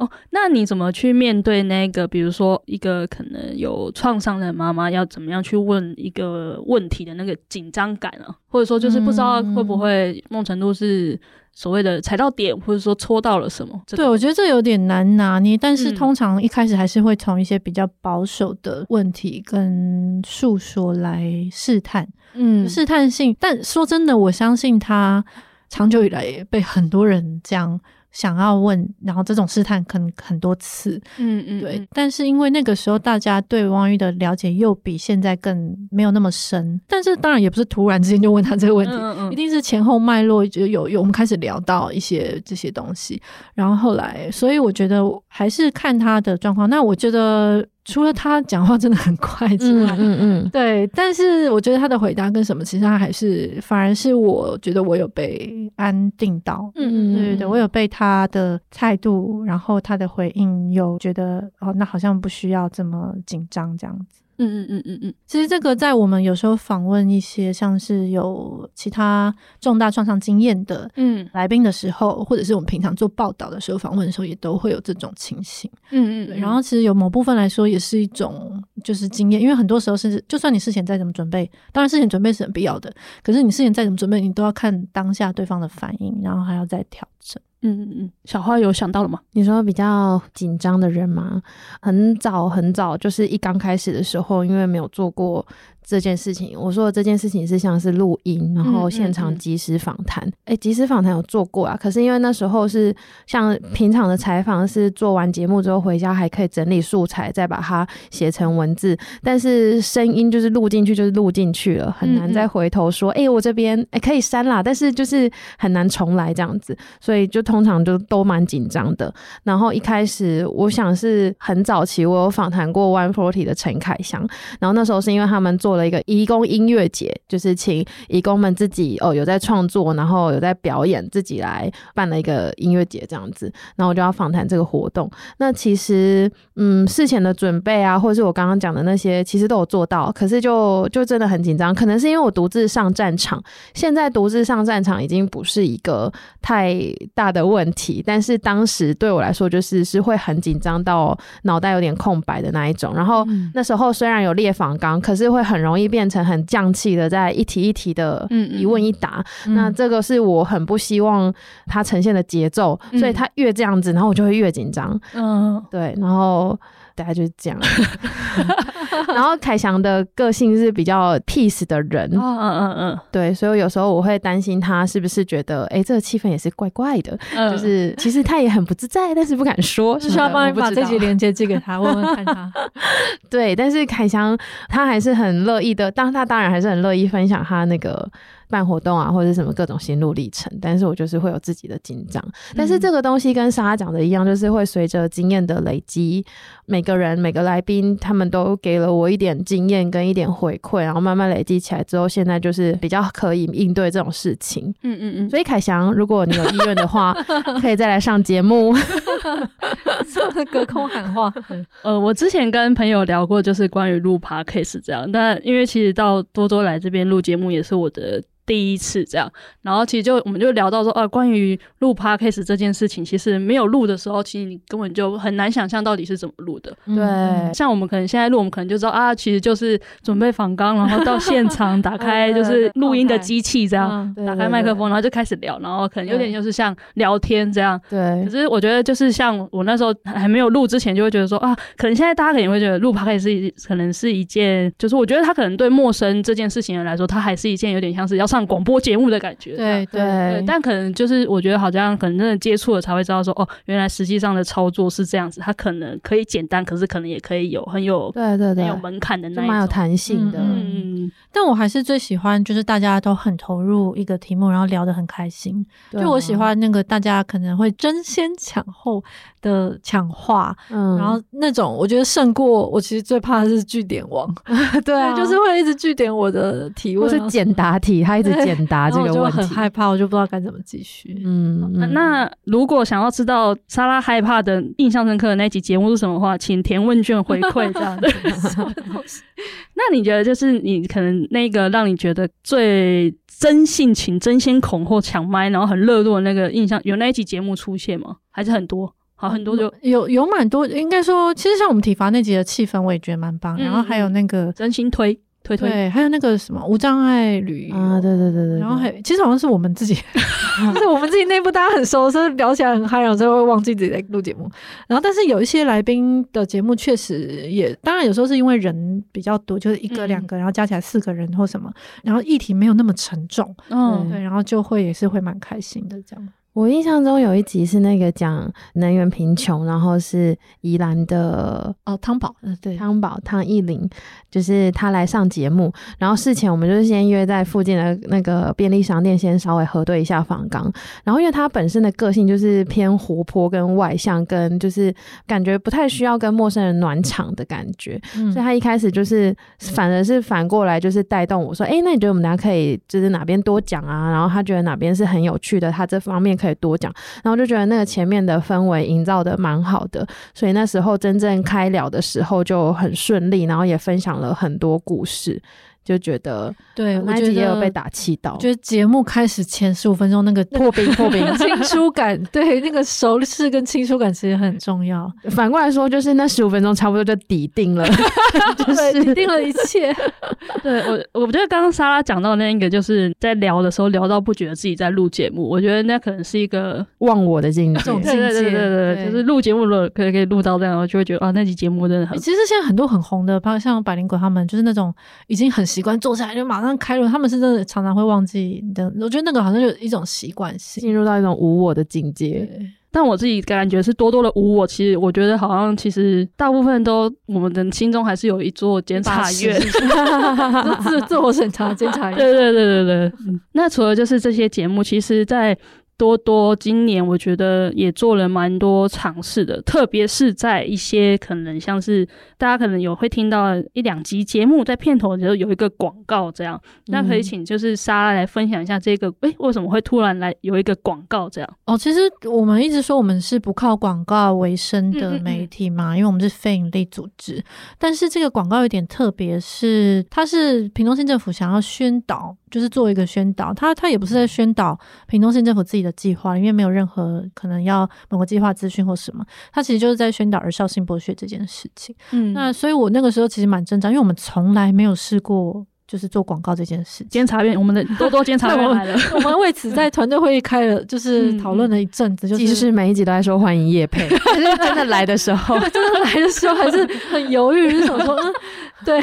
哦，那你怎么去面对那个？比如说，一个可能有创伤的妈妈，要怎么样去问一个问题的那个紧张感啊？或者说，就是不知道会不会某种程度是所谓的踩到点，或者说戳到了什么？对，我觉得这有点难拿捏，但是通常一开始还是会从一些比较保守的问题跟诉说来试探，嗯，试探性。但说真的，我相信他长久以来也被很多人这样。想要问，然后这种试探可能很多次，嗯嗯，对。但是因为那个时候大家对汪玉的了解又比现在更没有那么深，但是当然也不是突然之间就问他这个问题，嗯嗯，一定是前后脉络就有有我们开始聊到一些这些东西，然后后来，所以我觉得还是看他的状况。那我觉得。除了他讲话真的很快之外，嗯嗯，嗯，对，但是我觉得他的回答跟什么，其实他还是反而是我觉得我有被安定到，嗯嗯，对对对，我有被他的态度，然后他的回应有觉得哦，那好像不需要这么紧张这样子。嗯嗯嗯嗯嗯，其实这个在我们有时候访问一些像是有其他重大创伤经验的嗯来宾的时候，或者是我们平常做报道的时候访问的时候，也都会有这种情形。嗯嗯，对。然后其实有某部分来说，也是一种就是经验，因为很多时候是就算你事前再怎么准备，当然事前准备是很必要的，可是你事前再怎么准备，你都要看当下对方的反应，然后还要再调整。嗯嗯嗯，小花有想到了吗？你说比较紧张的人吗？很早很早，就是一刚开始的时候，因为没有做过。这件事情，我说的这件事情是像是录音，然后现场即时访谈。哎、嗯，即时访谈有做过啊，可是因为那时候是像平常的采访，是做完节目之后回家还可以整理素材，再把它写成文字。但是声音就是录进去就是录进去了，很难再回头说，哎、我这边哎可以删啦，但是就是很难重来这样子，所以就通常就都蛮紧张的。然后一开始我想是很早期，我有访谈过 One Forty 的陈凯翔，然后那时候是因为他们做了。一个义工音乐节，就是请义工们自己哦有在创作，然后有在表演，自己来办了一个音乐节这样子。然后我就要访谈这个活动。那其实嗯，事前的准备啊，或者是我刚刚讲的那些，其实都有做到。可是就就真的很紧张，可能是因为我独自上战场。现在独自上战场已经不是一个太大的问题，但是当时对我来说，就是是会很紧张到脑袋有点空白的那一种。然后那时候虽然有列访纲，可是会很容易。容易变成很匠气的，在一题一题的一问一答，嗯嗯，那这个是我很不希望它呈现的节奏，嗯，所以它越这样子，然后我就会越紧张。嗯，对，然后。大概就是这样，[laughs] 然后凯翔的个性是比较 peace 的人，嗯嗯嗯嗯，对，所以有时候我会担心他是不是觉得，哎、欸，这个气氛也是怪怪的，嗯、就是其实他也很不自在，但是不敢说，[laughs] 是需要帮你把这集连接寄给他，[laughs] 问问看他。对，但是凯翔他还是很乐意的，当他当然还是很乐意分享他那个。办活动啊，或者是什么各种心路历程，但是我就是会有自己的紧张。但是这个东西跟莎莎讲的一样，就是会随着经验的累积，每个人每个来宾他们都给了我一点经验跟一点回馈，然后慢慢累积起来之后，现在就是比较可以应对这种事情。嗯嗯嗯。所以凯翔，如果你有意愿的话，可以再来上节目。隔空喊话。[laughs] 呃，我之前跟朋友聊过，就是关于录 Podcast 这样。但因为其实到多多来这边录节目，也是我的。第一次这样，然后其实就我们就聊到说，啊，关于录 podcast 这件事情，其实没有录的时候，其实你根本就很难想象到底是怎么录的。对，像我们可能现在录，我们可能就知道啊，其实就是准备访纲，然后到现场打开 [laughs] 就是录音的机器这样，打开麦克风，然后就开始聊，然后可能有点就是像聊天这样。对。可是我觉得就是像我那时候还没有录之前，就会觉得说啊，可能现在大家可能会觉得录 podcast 可能是一件，就是我觉得他可能对陌生这件事情来说，他还是一件有点像是要上。广播节目的感觉，对对，对，但可能就是我觉得好像可能真的接触了才会知道说，哦，原来实际上的操作是这样子，它可能可以简单，可是可能也可以有很有对对对，很有门槛的那种，蛮有弹性的。嗯，嗯，但我还是最喜欢就是大家都很投入一个题目，然后聊得很开心。就我喜欢那个大家可能会争先抢后的抢话，嗯，然后那种我觉得胜过我其实最怕的是据点王，[laughs] 对啊，就是会一直据点我的提问，或是简答题，他一直简答这个问题，我就很害怕，我就不知道该怎么继续。嗯，那，那如果想要知道莎拉害怕的印象深刻的那集节目是什么的话，请填问卷回馈这样的。[laughs] [laughs] 那你觉得就是你可可能那个让你觉得最真性情、争先恐后抢麦，然后很热络的那个印象，有那一集节目出现吗？还是很多？好，很多就有有蛮多，应该说，其实像我们体罚那集的气氛，我也觉得蛮棒。然后还有那个真心推。推推。对，还有那个什么无障碍旅游。啊，对对对对，然后还其实好像是我们自己，[laughs] 就是我们自己内部大家很熟，所以聊起来很嗨，然后就会忘记自己在录节目。然后但是有一些来宾的节目确实也，当然有时候是因为人比较多，就是一个两个，然后加起来四个人或什么，然后议题没有那么沉重，嗯，对，然后就会也是会蛮开心的这样。我印象中有一集是那个讲能源贫穷，然后是宜兰的哦汤宝，嗯对，汤宝汤艺霖，就是他来上节目，然后事前我们就是先约在附近的那个便利商店，先稍微核对一下访纲，然后因为他本身的个性就是偏活泼跟外向，跟就是感觉不太需要跟陌生人暖场的感觉，嗯、所以他一开始就是反而是反过来就是带动我说，哎、欸，那你觉得我们大家可以就是哪边多讲啊？然后他觉得哪边是很有趣的，他这方面。可以多讲，然后就觉得那个前面的氛围营造的蛮好的，所以那时候真正开了的时候就很顺利，然后也分享了很多故事。就觉得对，我觉得也有被打气到。觉得节目开始前十五分钟那个破冰破冰 [laughs] 清疏感，对那个熟视跟清疏感其实很重要。反过来说，就是那十五分钟差不多就抵定了 [laughs] [laughs] 就是抵定了一切。对我，我觉得刚刚莎拉讲到那个，就是在聊的时候聊到不觉得自己在录节目，我觉得那可能是一个忘我的境界。对对对对对，就是录节目了可以可以录到这样，我就会觉得啊，那集节目真的很。其实现在很多很红的，包括像百灵果他们，就是那种已经很。习惯坐下来就马上开录，他们是真的常常会忘记的。我觉得那个好像就一种习惯性，进入到一种无我的境界。但我自己感觉是多多的无我。其实我觉得好像其实大部分都我们的心中还是有一座监察院，[laughs] 自自我审查监察院。[laughs] 对对对对对。那除了就是这些节目，其实，在多多今年我觉得也做了蛮多尝试的，特别是在一些可能像是大家可能有会听到一两集节目在片头的时候有一个广告这样，那可以请就是莎拉来分享一下这个，诶、欸，为什么会突然来有一个广告这样？哦，其实我们一直说我们是不靠广告为生的媒体嘛，嗯嗯嗯，因为我们是非营利组织，但是这个广告有点特别，是它是屏东县政府想要宣导。就是做一个宣导，它它也不是在宣导屏东县政府自己的计划，因为没有任何可能要某个计划资讯或什么，他其实就是在宣导儿少性剥削这件事情。嗯，那所以我那个时候其实蛮挣扎，因为我们从来没有试过。就是做广告这件事，监察院，我们的多多监察院来了。[laughs] 我们为此在团队会议开了，就是讨论了一阵子。就是、其实每一集都在说欢迎叶佩，[laughs] 但是真的来的时候，[laughs] 真的来的时候还是很犹豫，就是想说，嗯，[laughs] 对。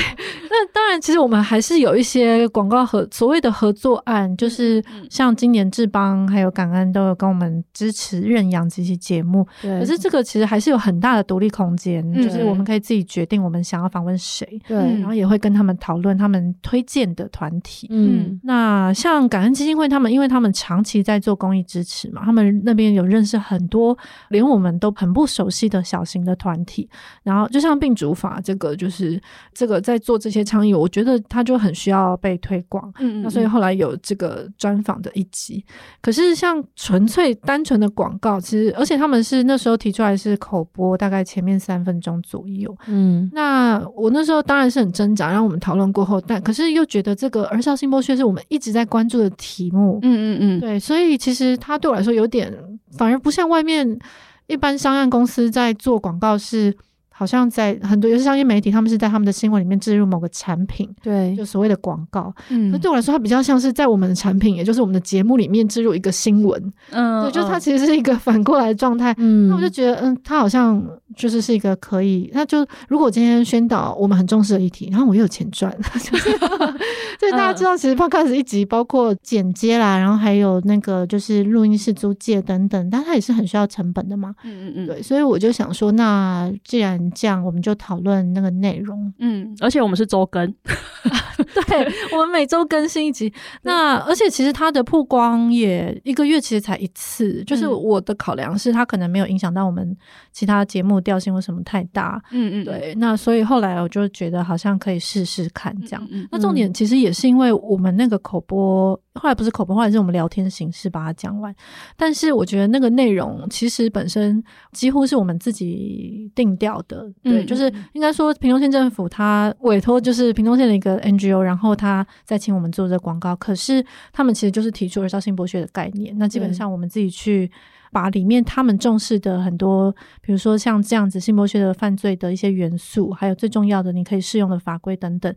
那当然，其实我们还是有一些广告合所谓的合作案，就是像今年志邦还有感恩都有跟我们支持认养这些节目。对。可是这个其实还是有很大的独立空间，就是我们可以自己决定我们想要访问谁，对，然后也会跟他们讨论他们推。推荐的团体，嗯，那像感恩基金会，他们因为他们长期在做公益支持嘛，他们那边有认识很多连我们都很不熟悉的小型的团体，然后就像病主法这个，就是这个在做这些倡议，我觉得他就很需要被推广，嗯，嗯，那所以后来有这个专访的一集。可是像纯粹单纯的广告，其实而且他们是那时候提出来是口播，大概前面三分钟左右，嗯，那我那时候当然是很挣扎，让我们讨论过后，但可是。又觉得这个儿少性剥削是我们一直在关注的题目，嗯嗯嗯，对，所以其实它对我来说有点，反而不像外面一般商业公司在做广告是。好像在很多，尤其商业媒体，他们是在他们的新闻里面置入某个产品，对，就所谓的广告。嗯，那对我来说，它比较像是在我们的产品，也就是我们的节目里面置入一个新闻。嗯，对，就是它其实是一个 [laughs] 反过来的状态。嗯，那我就觉得，嗯，它好像就是是一个可以，那就如果今天宣导我们很重视的议题，然后我又有钱赚，[laughs] 就是，[laughs] 所以大家知道，其实 Podcast 一集包括剪接啦，然后还有那个就是录音室租借等等，但它也是很需要成本的嘛。嗯嗯嗯，对，所以我就想说，那既然这样，我们就讨论那个内容。嗯，而且我们是周更，[laughs] 对，我们每周更新一集。那而且其实它的曝光也一个月其实才一次，就是我的考量是它可能没有影响到我们其他节目调性或什么太大。嗯嗯，对。那所以后来我就觉得好像可以试试看这样。嗯嗯，那重点其实也是因为我们那个口播。后来不是口播，后来是我们聊天形式把它讲完。但是我觉得那个内容其实本身几乎是我们自己定调的，对，嗯、就是应该说屏东县政府他委托就是屏东县的一个 NGO，NGO，然后他再请我们做这广告。可是他们其实就是提出儿少性剥削的概念。那基本上我们自己去把里面他们重视的很多，比如说像这样子性剥削的犯罪的一些元素，还有最重要的你可以适用的法规等等。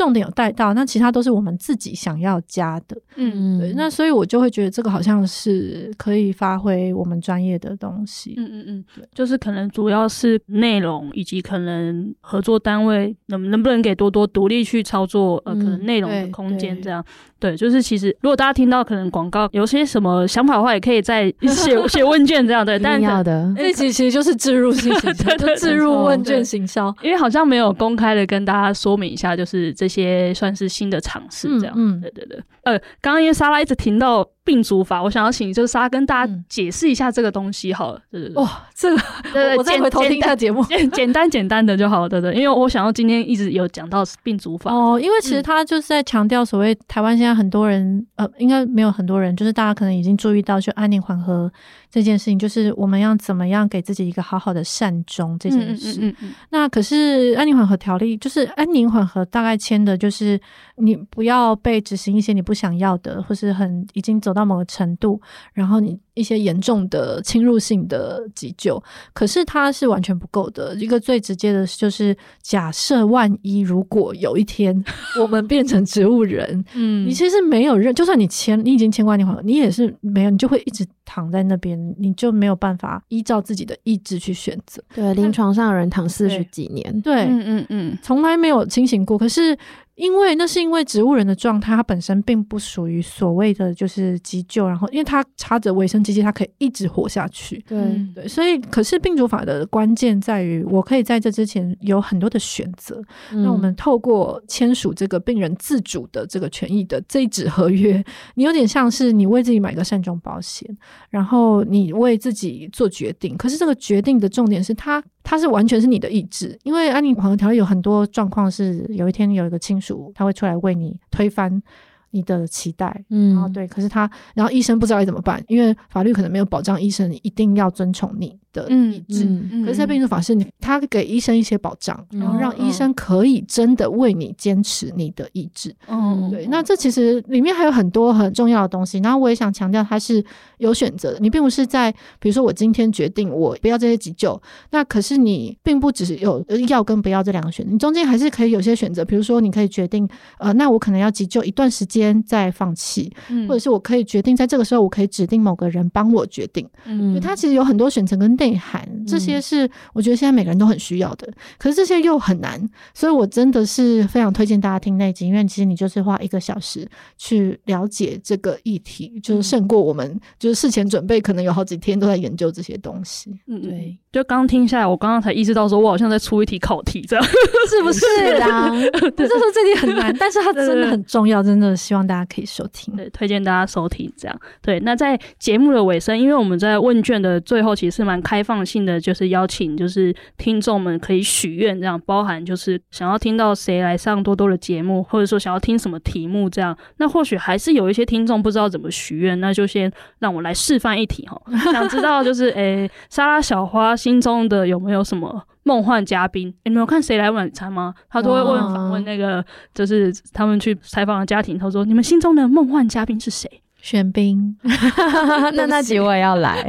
重点有带到，那其他都是我们自己想要加的，嗯，对，那所以我就会觉得这个好像是可以发挥我们专业的东西，嗯嗯嗯，对，就是可能主要是内容以及可能合作单位能能不能给多多独立去操作，呃，可能内容的空间这样。对，就是其实如果大家听到可能广告有些什么想法的话，也可以在写写问卷这样。对，但要的。这集其实就是置入性行销，[laughs] 就置入问卷行销，因为好像没有公开的跟大家说明一下，就是这些算是新的尝试这样。嗯，对对对。呃，刚刚因为莎拉一直停到。病主法，我想要请就是莎拉跟大家解释一下这个东西好了，对对对。哇，这个，[laughs] 对对，我再回头听一下节目，简 [laughs] 简单简单的就好了，对对。因为我想要今天一直有讲到病主法哦，因为其实他就是在强调所谓台湾现在很多人，呃，应该没有很多人，就是大家可能已经注意到，就安宁缓和这件事情，就是我们要怎么样给自己一个好好的善终这件事。嗯嗯嗯。那可是安宁缓和条例，就是安宁缓和大概签的就是你不要被执行一些你不想要的，或是很已经走到。到某个程度，然后你一些严重的侵入性的急救，可是它是完全不够的。一个最直接的就是，假设万一如果有一天 [laughs] 我们变成植物人，嗯，你其实没有任，就算你签，你已经签过安宁缓和，你也是没有，你就会一直躺在那边，你就没有办法依照自己的意志去选择。对，临床上有人躺四十几年，对，嗯嗯嗯，从来没有清醒过。可是。因为那是因为植物人的状态，它本身并不属于所谓的就是急救，然后因为它插着卫生机器，它可以一直活下去。对对，所以可是病主法的关键在于，我可以在这之前有很多的选择。那、嗯、我们透过签署这个病人自主的这个权益的这一纸合约，你有点像是你为自己买个善终保险，然后你为自己做决定。可是这个决定的重点是它。它是完全是你的意志，因为安宁缓和条例有很多状况是，有一天有一个亲属他会出来为你推翻你的期待，嗯，然后对，可是他，然后医生不知道该怎么办，因为法律可能没有保障医生一定要遵从你的意志，可是，在病主法是你，他给医生一些保障，然后让医生可以真的为你坚持你的意志。嗯，对。那这其实里面还有很多很重要的东西。然后我也想强调，它是有选择的。你并不是在，比如说我今天决定我不要这些急救，那可是你并不只是有要跟不要这两个选择，你中间还是可以有些选择。比如说，你可以决定，呃，那我可能要急救一段时间再放弃，嗯，或者是我可以决定在这个时候，我可以指定某个人帮我决定。嗯，它其实有很多选择跟。内涵，这些是我觉得现在每个人都很需要的，嗯、可是这些又很难，所以我真的是非常推荐大家听那集，因为其实你就是花一个小时去了解这个议题，就是胜过我们就是事前准备，可能有好几天都在研究这些东西。嗯，对。就刚听下来，我刚刚才意识到，说我好像在出一题考题，这样 [laughs] 是不是啊？就是说这题很难，但是它真的很重要，真的希望大家可以收听，对，推荐大家收听。这样对。那在节目的尾声，因为我们在问卷的最后，其实蛮开放性的，就是邀请就是听众们可以许愿，这样包含就是想要听到谁来上多多的节目，或者说想要听什么题目这样。那或许还是有一些听众不知道怎么许愿，那就先让我来示范一题哈。[laughs] 想知道就是诶、欸，莎拉小花心中的有没有什么梦幻嘉宾？你、们、有看谁来晚餐吗？他都会问访问那个，就是他们去采访的家庭，他说你们心中的梦幻嘉宾是谁？玄彬，[laughs] 那那集我也要来，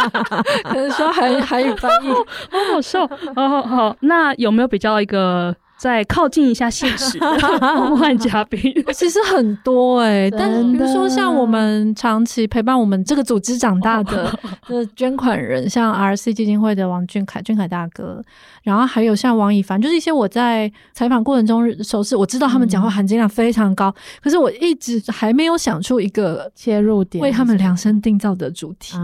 [laughs] 可能说韩韩语翻译，[laughs] 好好笑，好好好，那有没有比较一个？再靠近一下现实的 [laughs] 梦幻嘉宾，[laughs] 其实很多哎、欸，但是比如说像我们长期陪伴我们这个组织长大的的 [laughs] 捐款人，像 RC 基金会的王俊凯，俊凯大哥，然后还有像王以凡，就是一些我在采访过程中熟识，我知道他们讲话含金量非常高，可是我一直还没有想出一个切入点，为他们量身定造的主题，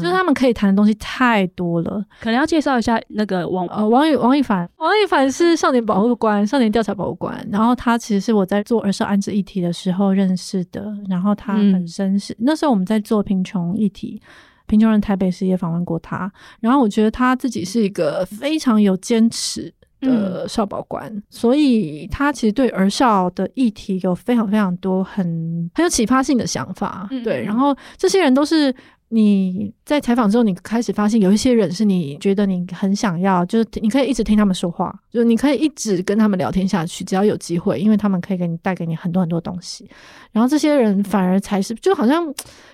就是他们可以谈的东西太多了，可能要介绍一下那个王呃王以王以凡，王以凡是少年保护官，少年调查保护官，然后他其实是我在做儿少安置议题的时候认识的，然后他本身是、嗯、那时候我们在做贫穷议题，贫穷人台北市也访问过他，然后我觉得他自己是一个非常有坚持的少保官，嗯、所以他其实对儿少的议题有非常非常多很很有启发性的想法，嗯、对，然后这些人都是。你在采访之后，你开始发现有一些人是你觉得你很想要，就是你可以一直听他们说话，就是你可以一直跟他们聊天下去，只要有机会，因为他们可以给你带给你很多很多东西。然后这些人反而才是，就好像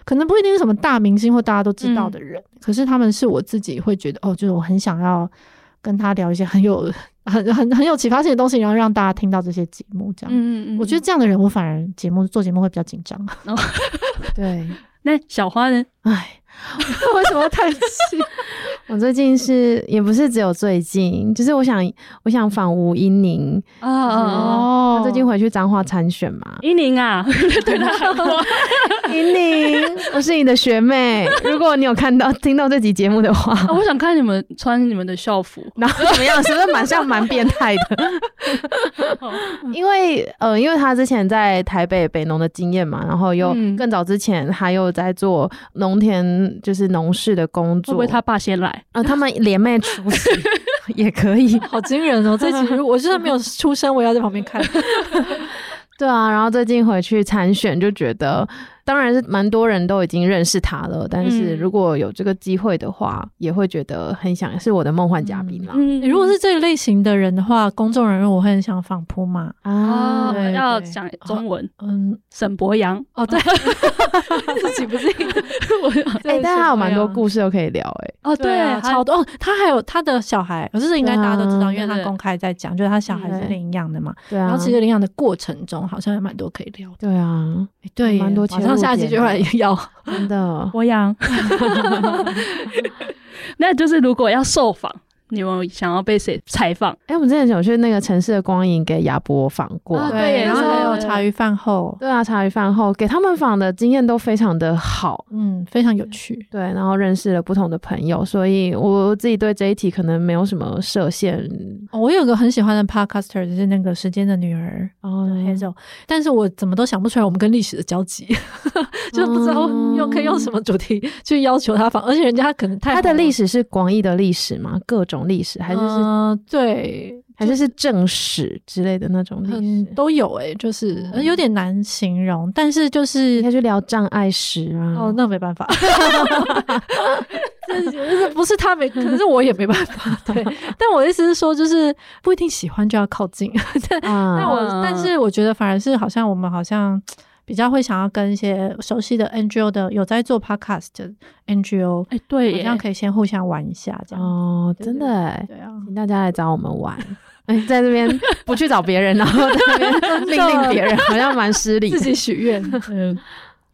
可能不一定是什么大明星或大家都知道的人，嗯、可是他们是我自己会觉得哦，就是我很想要跟他聊一些很有很很很有启发性的东西，然后让大家听到这些节目这样。嗯嗯嗯，我觉得这样的人，我反而节目做节目会比较紧张。哦、[laughs] 对。那小花呢？唉，[laughs] 为什么叹气？[laughs] 我最近是也不是只有最近，就是我想我想访吴英宁哦，他最近回去彰化参选嘛。英宁啊，[laughs] 对的，英宁，我是你的学妹。如果你有看到听到这集节目的话，我想看你们穿你们的校服，然后怎么样？是不是蛮像蛮变态的？因为呃，因为他之前在台北北农的经验嘛，然后又更早之前他又在做农田，就是农事的工作。会不会他爸先来？啊、呃，他们联袂出席 [laughs] 也可以，好惊人哦！这集我就算没有出声，我也要在旁边看。[laughs] 对啊，然后最近回去参选，就觉得。当然是蛮多人都已经认识他了，但是如果有这个机会的话，嗯、也会觉得很想是我的梦幻嘉宾啦。嗯，如果是这一类型的人的话，公众人物我会很想仿铺嘛啊，要讲中文。嗯，沈博洋哦，对，[laughs] 自己不是我哎、欸，但是他有蛮多故事都可以聊哎、欸。哦，对，超多哦，他还有他的小孩，可是应该大家都知道，因为他公开在讲，就是他小孩是领养的嘛。对啊。然后其实领养的过程中，好像有蛮多可以聊。对啊，对，蛮多。下集就会要真的，[laughs] 我养。[laughs] 那就是如果要受访。你们想要被谁采访？哎、欸，我们之前有去那个城市的光影给亚博访过，啊、对，然后还有茶余饭后，对啊，茶余饭后给他们访的经验都非常的好，嗯，非常有趣，对，然后认识了不同的朋友，所以我自己对这一题可能没有什么设限。哦、我有个很喜欢的 podcaster，就是那个时间的女儿哦，Hazel，但是我怎么都想不出来我们跟历史的交集，[laughs] 就不知道用可以用什么主题去要求他访，而且人家可能太他的历史是广义的历史嘛，各种。历史还是是、呃、对，还是是正史之类的那种历史、嗯、都有哎、欸，就是有点难形容，但是就是他去聊障碍史啊，哦，那没办法，[laughs] 就是不是他没，可是我也没办法。对，但我的意思是说，就是不一定喜欢就要靠近。[laughs] 但我但是我觉得反而是好像我们好像。比较会想要跟一些熟悉的 NGO 的有在做 Podcast 的 NGO，哎，对，这样可以先互相玩一下，这样哦，真的，对啊，请大家来找我们玩，哎，在这边不去找别人，然后在那边 [laughs] 命令别人，好像蛮失礼，自己许愿，[laughs] 嗯。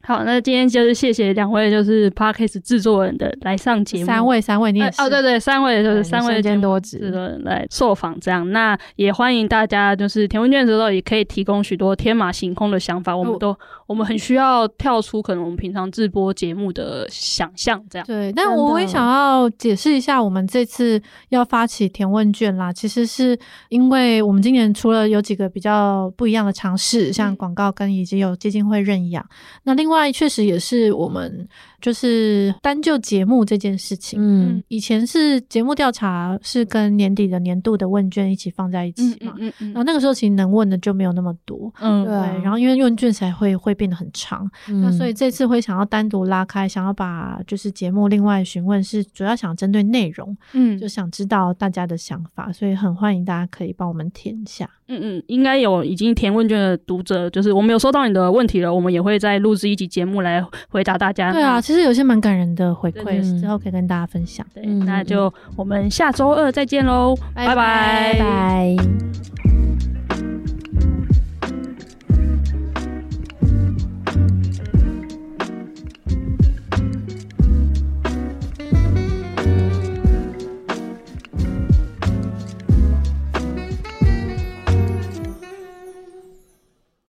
好，那今天就是谢谢两位，就是 Podcast 制作人的来上节目，三位，三位你也是，哦，对对，三位就是三位兼多职。的来受访，这样，那也欢迎大家，就是填问卷的时候也可以提供许多天马行空的想法，我们都，我们很需要跳出可能我们平常制播节目的想象，这样。对，但我也想要解释一下，我们这次要发起填问卷啦，其实是因为我们今年除了有几个比较不一样的尝试，像广告跟以及有基金会认养，那另外。外，确实也是我们。就是单就节目这件事情，嗯，以前是节目调查是跟年底的年度的问卷一起放在一起嘛，嗯嗯，嗯，然后那个时候其实能问的就没有那么多，嗯，对，然后因为问卷才会会变得很长，嗯，那所以这次会想要单独拉开，想要把就是节目另外询问是主要想针对内容，嗯，就想知道大家的想法，所以很欢迎大家可以帮我们填一下，嗯嗯，应该有已经填问卷的读者，就是我们有收到你的问题了，我们也会再录制一集节目来回答大家，对啊，其实。其实有些蛮感人的回馈，之后可以跟大家分享。对，那就我们下周二再见喽，拜拜拜拜。